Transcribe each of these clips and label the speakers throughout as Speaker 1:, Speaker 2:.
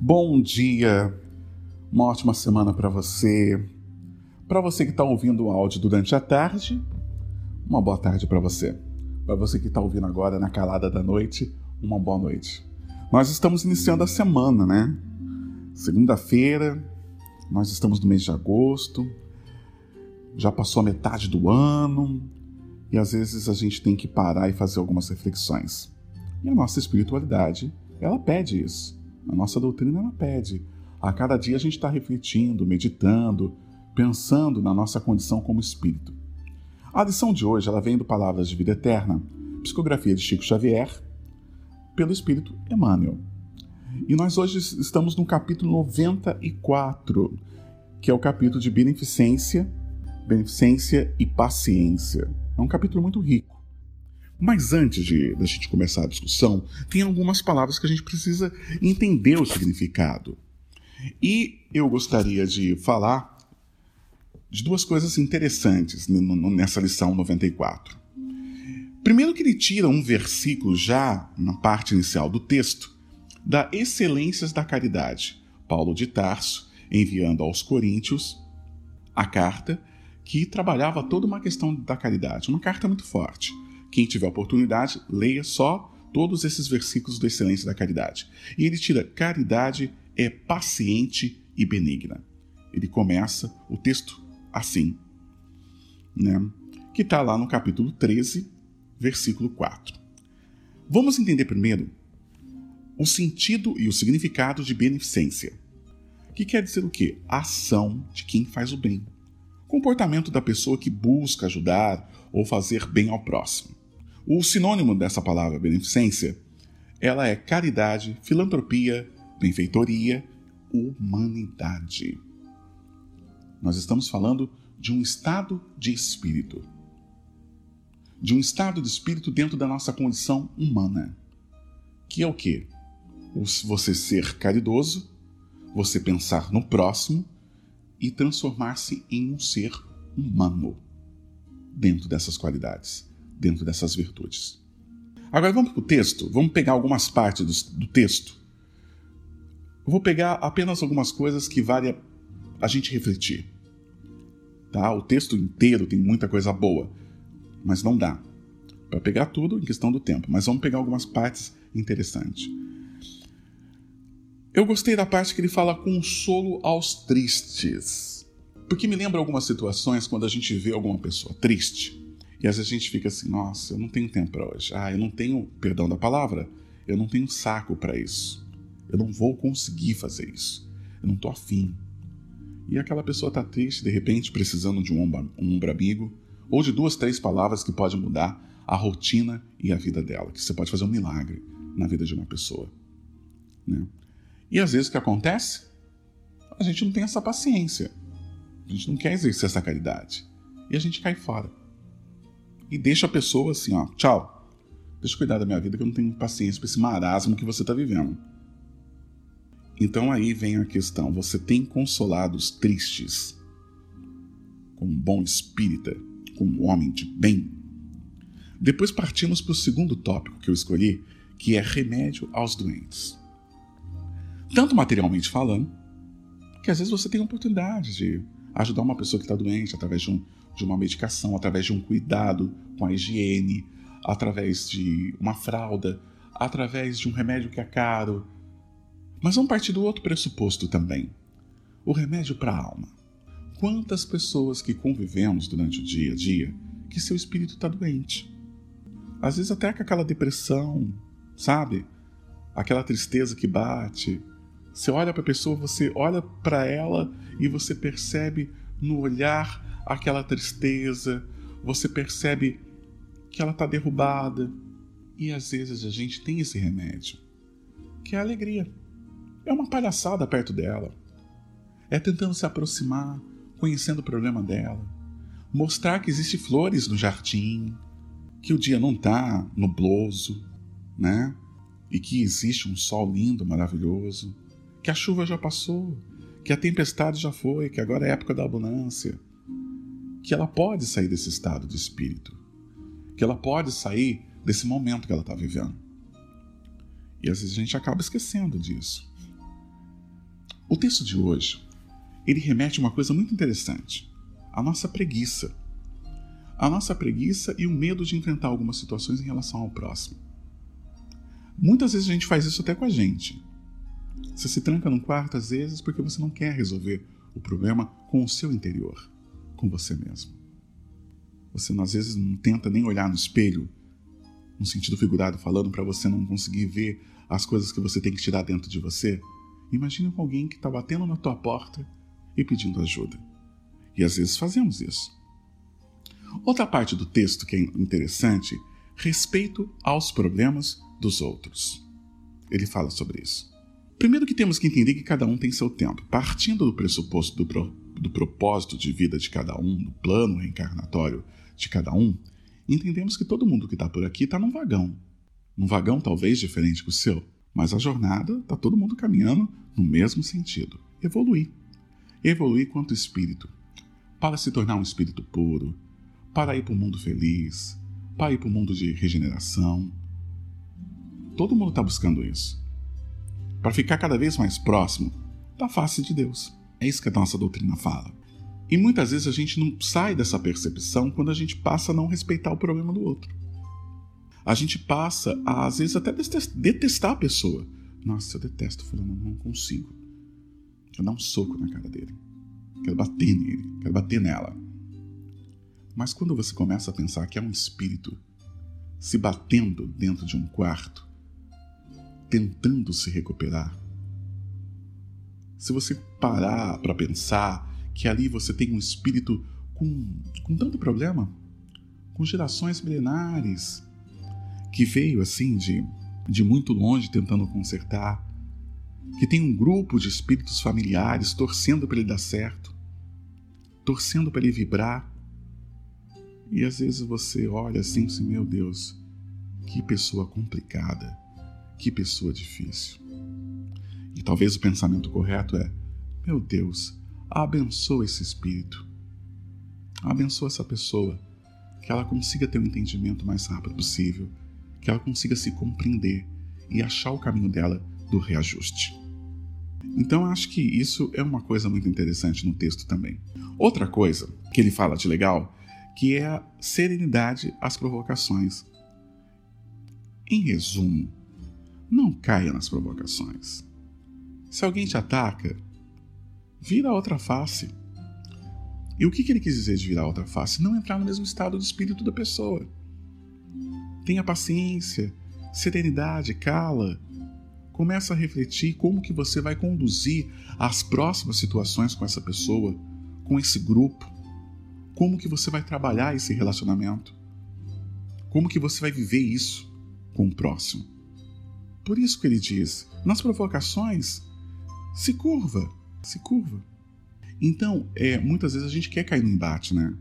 Speaker 1: Bom dia, uma ótima semana para você. Para você que está ouvindo o áudio durante a tarde, uma boa tarde para você. Para você que está ouvindo agora na calada da noite, uma boa noite. Nós estamos iniciando a semana, né? Segunda-feira, nós estamos no mês de agosto, já passou a metade do ano e às vezes a gente tem que parar e fazer algumas reflexões. E a nossa espiritualidade, ela pede isso. A nossa doutrina ela pede. A cada dia a gente está refletindo, meditando, pensando na nossa condição como espírito. A lição de hoje ela vem do Palavras de Vida Eterna, psicografia de Chico Xavier, pelo Espírito Emmanuel. E nós hoje estamos no capítulo 94, que é o capítulo de beneficência, beneficência e paciência. É um capítulo muito rico. Mas antes de a gente começar a discussão, tem algumas palavras que a gente precisa entender o significado. E eu gostaria de falar de duas coisas interessantes nessa lição 94. Primeiro que ele tira um versículo já na parte inicial do texto da excelências da caridade. Paulo de Tarso enviando aos coríntios a carta que trabalhava toda uma questão da caridade, uma carta muito forte. Quem tiver oportunidade, leia só todos esses versículos do Excelência da Caridade. E ele tira: caridade é paciente e benigna. Ele começa o texto assim, né? que está lá no capítulo 13, versículo 4. Vamos entender primeiro o sentido e o significado de beneficência. Que quer dizer o quê? A ação de quem faz o bem. Comportamento da pessoa que busca ajudar ou fazer bem ao próximo. O sinônimo dessa palavra beneficência, ela é caridade, filantropia, benfeitoria, humanidade. Nós estamos falando de um estado de espírito. De um estado de espírito dentro da nossa condição humana. Que é o quê? Você ser caridoso, você pensar no próximo e transformar-se em um ser humano dentro dessas qualidades dentro dessas virtudes. Agora vamos para o texto, vamos pegar algumas partes do, do texto. Eu vou pegar apenas algumas coisas que vale a, gente refletir. Tá? O texto inteiro tem muita coisa boa, mas não dá para pegar tudo em questão do tempo. Mas vamos pegar algumas partes interessantes. Eu gostei da parte que ele fala consolo aos tristes, porque me lembra algumas situações quando a gente vê alguma pessoa triste e às vezes a gente fica assim, nossa, eu não tenho tempo para hoje. Ah, eu não tenho, perdão da palavra, eu não tenho saco para isso. Eu não vou conseguir fazer isso. Eu não tô afim. E aquela pessoa tá triste, de repente, precisando de um ombro, um amigo, ou de duas, três palavras que podem mudar a rotina e a vida dela, que você pode fazer um milagre na vida de uma pessoa. Né? E às vezes o que acontece? A gente não tem essa paciência. A gente não quer exercer essa caridade. E a gente cai fora e deixa a pessoa assim, ó, tchau. Deixa eu cuidar da minha vida que eu não tenho paciência para esse marasmo que você está vivendo. Então aí vem a questão: você tem consolado os tristes como bom espírita, como homem de bem? Depois partimos para o segundo tópico que eu escolhi, que é remédio aos doentes. Tanto materialmente falando, que às vezes você tem oportunidade de ajudar uma pessoa que está doente através de um de uma medicação, através de um cuidado com a higiene, através de uma fralda, através de um remédio que é caro. Mas vamos partir do outro pressuposto também: o remédio para a alma. Quantas pessoas que convivemos durante o dia a dia que seu espírito está doente? Às vezes, até com aquela depressão, sabe? Aquela tristeza que bate. Você olha para a pessoa, você olha para ela e você percebe no olhar aquela tristeza, você percebe que ela está derrubada. E às vezes a gente tem esse remédio, que é a alegria. É uma palhaçada perto dela. É tentando se aproximar, conhecendo o problema dela, mostrar que existe flores no jardim, que o dia não está nubloso, né? E que existe um sol lindo, maravilhoso, que a chuva já passou, que a tempestade já foi, que agora é época da abundância, que ela pode sair desse estado de espírito, que ela pode sair desse momento que ela está vivendo. E às vezes a gente acaba esquecendo disso. O texto de hoje, ele remete a uma coisa muito interessante. A nossa preguiça. A nossa preguiça e o medo de enfrentar algumas situações em relação ao próximo. Muitas vezes a gente faz isso até com a gente. Você se tranca num quarto às vezes porque você não quer resolver o problema com o seu interior, com você mesmo. Você às vezes não tenta nem olhar no espelho, no sentido figurado falando, para você não conseguir ver as coisas que você tem que tirar dentro de você. Imagine com alguém que está batendo na tua porta e pedindo ajuda. E às vezes fazemos isso. Outra parte do texto que é interessante, respeito aos problemas dos outros. Ele fala sobre isso. Primeiro que temos que entender que cada um tem seu tempo. Partindo do pressuposto do, pro, do propósito de vida de cada um, do plano reencarnatório de cada um, entendemos que todo mundo que está por aqui está num vagão. Num vagão talvez diferente que o seu, mas a jornada está todo mundo caminhando no mesmo sentido. Evoluir. Evoluir quanto espírito. Para se tornar um espírito puro, para ir para o mundo feliz, para ir para o mundo de regeneração. Todo mundo está buscando isso para ficar cada vez mais próximo da face de Deus. É isso que a nossa doutrina fala. E muitas vezes a gente não sai dessa percepção quando a gente passa a não respeitar o problema do outro. A gente passa a, às vezes, até detestar a pessoa. Nossa, eu detesto fulano, não consigo. Quero dar um soco na cara dele. Quero bater nele, quero bater nela. Mas quando você começa a pensar que é um espírito se batendo dentro de um quarto, tentando se recuperar. Se você parar para pensar que ali você tem um espírito com, com tanto problema, com gerações milenares, que veio assim de, de muito longe tentando consertar, que tem um grupo de espíritos familiares torcendo para ele dar certo, torcendo para ele vibrar. E às vezes você olha assim, assim, meu Deus, que pessoa complicada que pessoa difícil. E talvez o pensamento correto é: meu Deus, abençoa esse espírito. Abençoa essa pessoa, que ela consiga ter o um entendimento mais rápido possível, que ela consiga se compreender e achar o caminho dela do reajuste. Então acho que isso é uma coisa muito interessante no texto também. Outra coisa que ele fala de legal, que é a serenidade às provocações. Em resumo, não caia nas provocações. Se alguém te ataca, vira a outra face. E o que, ele quis dizer de virar a outra face? Não entrar no mesmo estado de espírito da pessoa. Tenha paciência, serenidade, cala. Começa a refletir como que você vai conduzir as próximas situações com essa pessoa, com esse grupo. Como que você vai trabalhar esse relacionamento? Como que você vai viver isso com o próximo? Por isso que ele diz: nas provocações, se curva, se curva. Então, é, muitas vezes a gente quer cair no embate, né?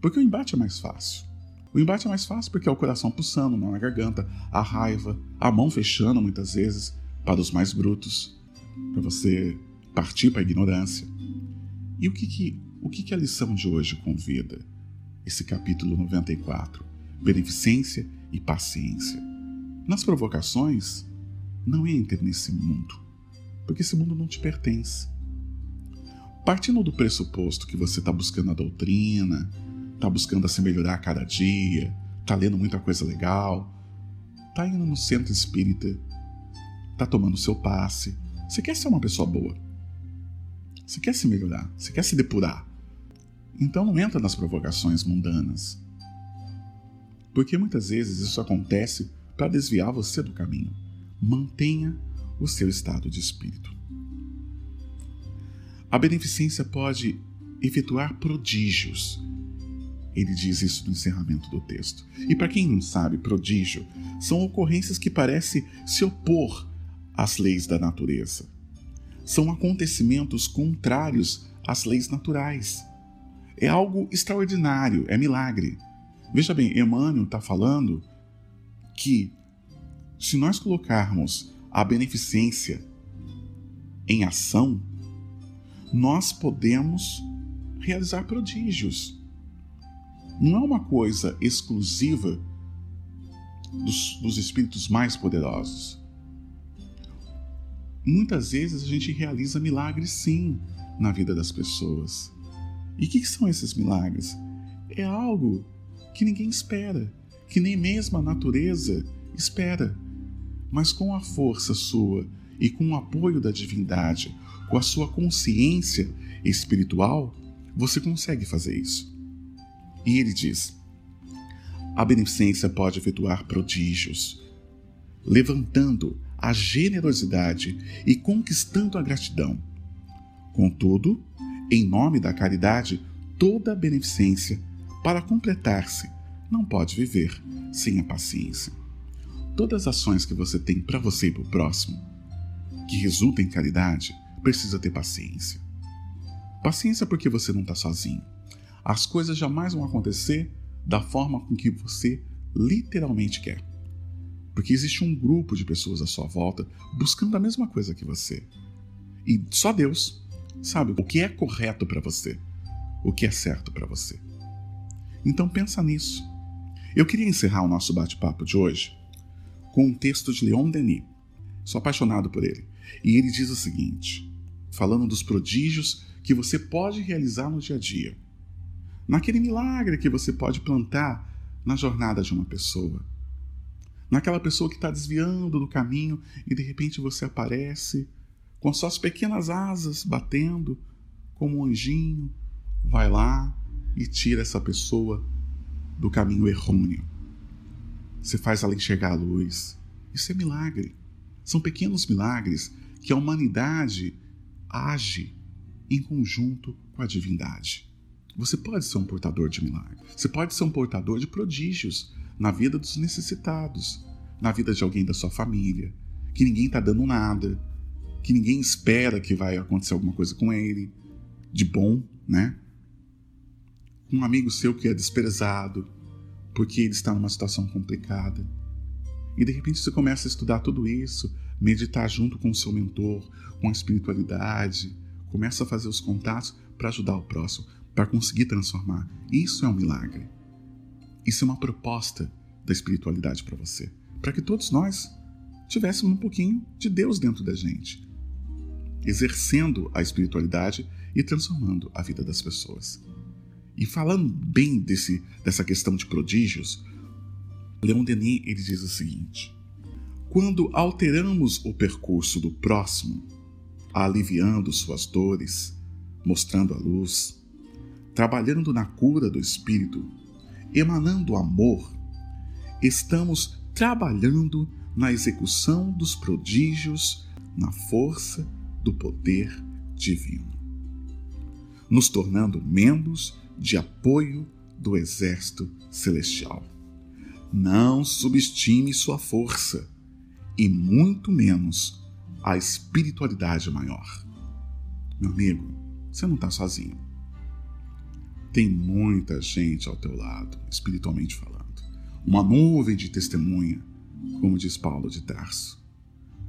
Speaker 1: Porque o embate é mais fácil. O embate é mais fácil porque é o coração pulsando, mão na garganta, a raiva, a mão fechando muitas vezes para os mais brutos, para você partir para a ignorância. E o que, que, o que, que a lição de hoje convida? Esse capítulo 94, beneficência e paciência. Nas provocações, não entre nesse mundo, porque esse mundo não te pertence. Partindo do pressuposto que você está buscando a doutrina, está buscando a se melhorar a cada dia, está lendo muita coisa legal, está indo no centro espírita, está tomando seu passe, você quer ser uma pessoa boa. Você quer se melhorar, você quer se depurar. Então não entra nas provocações mundanas. Porque muitas vezes isso acontece para desviar você do caminho mantenha o seu estado de espírito. A beneficência pode efetuar prodígios. Ele diz isso no encerramento do texto. E para quem não sabe, prodígio são ocorrências que parecem se opor às leis da natureza. São acontecimentos contrários às leis naturais. É algo extraordinário, é milagre. Veja bem, Emmanuel está falando que se nós colocarmos a beneficência em ação, nós podemos realizar prodígios. Não é uma coisa exclusiva dos, dos espíritos mais poderosos. muitas vezes a gente realiza milagres sim na vida das pessoas. E o que, que são esses milagres? É algo que ninguém espera, que nem mesmo a natureza espera. Mas com a força sua e com o apoio da divindade, com a sua consciência espiritual, você consegue fazer isso. E ele diz: a beneficência pode efetuar prodígios, levantando a generosidade e conquistando a gratidão. Contudo, em nome da caridade, toda a beneficência, para completar-se, não pode viver sem a paciência. Todas as ações que você tem para você e para o próximo, que resultam em caridade, precisa ter paciência. Paciência porque você não está sozinho. As coisas jamais vão acontecer da forma com que você literalmente quer. Porque existe um grupo de pessoas à sua volta buscando a mesma coisa que você. E só Deus sabe o que é correto para você, o que é certo para você. Então pensa nisso. Eu queria encerrar o nosso bate-papo de hoje com um texto de Leon Denis. Sou apaixonado por ele. E ele diz o seguinte, falando dos prodígios que você pode realizar no dia a dia. Naquele milagre que você pode plantar na jornada de uma pessoa. Naquela pessoa que está desviando do caminho e de repente você aparece com suas pequenas asas batendo, como um anjinho, vai lá e tira essa pessoa do caminho errôneo. Você faz ela enxergar a luz. Isso é milagre. São pequenos milagres que a humanidade age em conjunto com a divindade. Você pode ser um portador de milagres. Você pode ser um portador de prodígios na vida dos necessitados, na vida de alguém da sua família, que ninguém está dando nada, que ninguém espera que vai acontecer alguma coisa com ele, de bom, né? Um amigo seu que é desprezado porque ele está numa situação complicada. E de repente você começa a estudar tudo isso, meditar junto com o seu mentor, com a espiritualidade, começa a fazer os contatos para ajudar o próximo, para conseguir transformar. Isso é um milagre. Isso é uma proposta da espiritualidade para você, para que todos nós tivéssemos um pouquinho de Deus dentro da gente exercendo a espiritualidade e transformando a vida das pessoas. E falando bem desse, dessa questão de prodígios, Leon Denis ele diz o seguinte: quando alteramos o percurso do próximo, aliviando suas dores, mostrando a luz, trabalhando na cura do espírito, emanando amor, estamos trabalhando na execução dos prodígios, na força do poder divino, nos tornando membros de apoio do exército celestial. Não subestime sua força e muito menos a espiritualidade maior. Meu amigo, você não está sozinho. Tem muita gente ao teu lado, espiritualmente falando. Uma nuvem de testemunha, como diz Paulo de Tarso,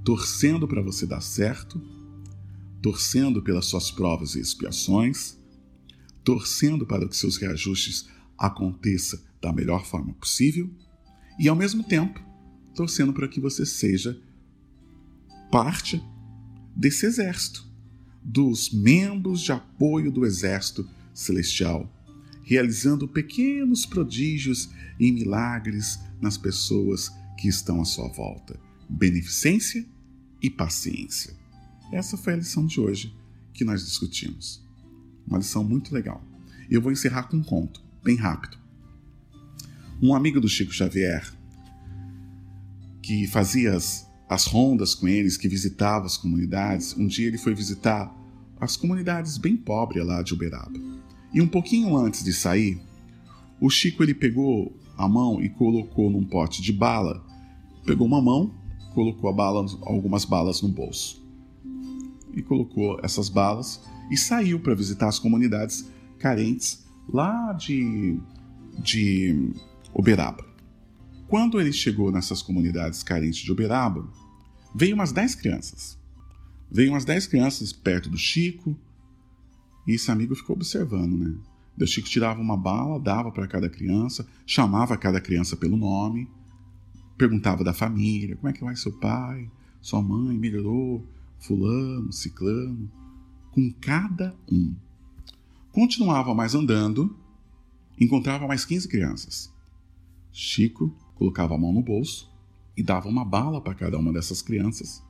Speaker 1: torcendo para você dar certo torcendo pelas suas provas e expiações, torcendo para que seus reajustes aconteça da melhor forma possível e ao mesmo tempo torcendo para que você seja parte desse exército, dos membros de apoio do exército celestial, realizando pequenos prodígios e milagres nas pessoas que estão à sua volta. Beneficência e paciência. Essa foi a lição de hoje que nós discutimos. Uma lição muito legal. Eu vou encerrar com um conto, bem rápido. Um amigo do Chico Xavier, que fazia as, as rondas com eles, que visitava as comunidades, um dia ele foi visitar as comunidades bem pobres lá de Uberaba. E um pouquinho antes de sair, o Chico ele pegou a mão e colocou num pote de bala, pegou uma mão, colocou bala, algumas balas no bolso e colocou essas balas e saiu para visitar as comunidades carentes lá de, de Uberaba. Quando ele chegou nessas comunidades carentes de Uberaba, veio umas 10 crianças. Veio umas 10 crianças perto do Chico e esse amigo ficou observando, né? O Chico tirava uma bala, dava para cada criança, chamava cada criança pelo nome, perguntava da família, como é que vai seu pai, sua mãe, melhorou, Fulano, Ciclano, com cada um. Continuava mais andando, encontrava mais 15 crianças. Chico colocava a mão no bolso e dava uma bala para cada uma dessas crianças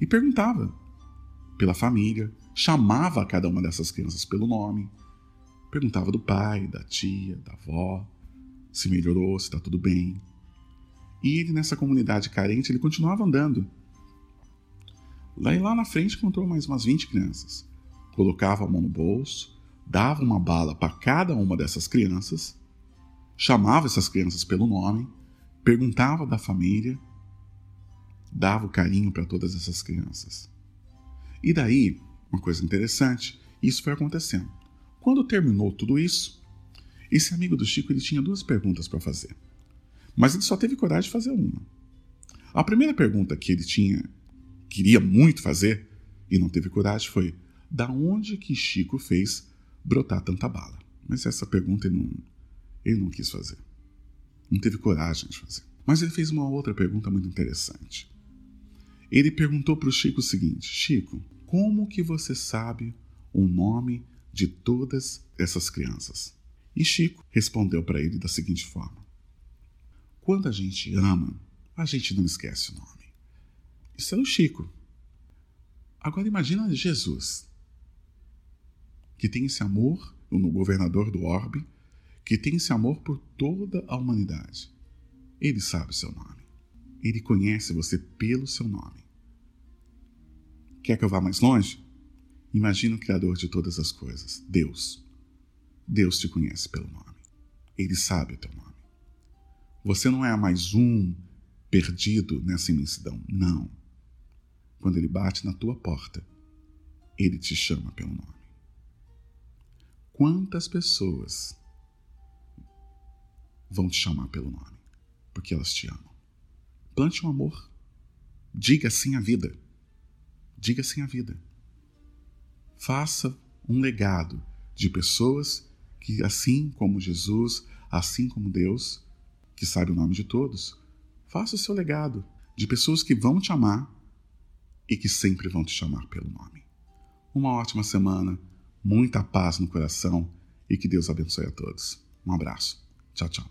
Speaker 1: e perguntava pela família, chamava cada uma dessas crianças pelo nome, perguntava do pai, da tia, da avó, se melhorou, se está tudo bem. E ele, nessa comunidade carente, ele continuava andando. Daí lá na frente encontrou mais umas 20 crianças. Colocava a mão no bolso, dava uma bala para cada uma dessas crianças, chamava essas crianças pelo nome, perguntava da família, dava o carinho para todas essas crianças. E daí, uma coisa interessante, isso foi acontecendo. Quando terminou tudo isso, esse amigo do Chico ele tinha duas perguntas para fazer. Mas ele só teve coragem de fazer uma. A primeira pergunta que ele tinha, queria muito fazer e não teve coragem foi: da onde que Chico fez brotar tanta bala? Mas essa pergunta ele não, ele não quis fazer. Não teve coragem de fazer. Mas ele fez uma outra pergunta muito interessante. Ele perguntou para o Chico o seguinte: Chico, como que você sabe o nome de todas essas crianças? E Chico respondeu para ele da seguinte forma: Quando a gente ama, a gente não esquece o nome. Isso é o Chico. Agora imagina Jesus, que tem esse amor no governador do orbe, que tem esse amor por toda a humanidade. Ele sabe o seu nome. Ele conhece você pelo seu nome. Quer que eu vá mais longe? Imagina o Criador de todas as coisas, Deus. Deus te conhece pelo nome. Ele sabe o teu nome. Você não é mais um perdido nessa imensidão. Não. Quando ele bate na tua porta, ele te chama pelo nome. Quantas pessoas vão te chamar pelo nome? Porque elas te amam. Plante um amor. Diga sim à vida. Diga sim à vida. Faça um legado de pessoas que, assim como Jesus, assim como Deus, que sabe o nome de todos, faça o seu legado de pessoas que vão te amar e que sempre vão te chamar pelo nome. Uma ótima semana, muita paz no coração e que Deus abençoe a todos. Um abraço. Tchau, tchau.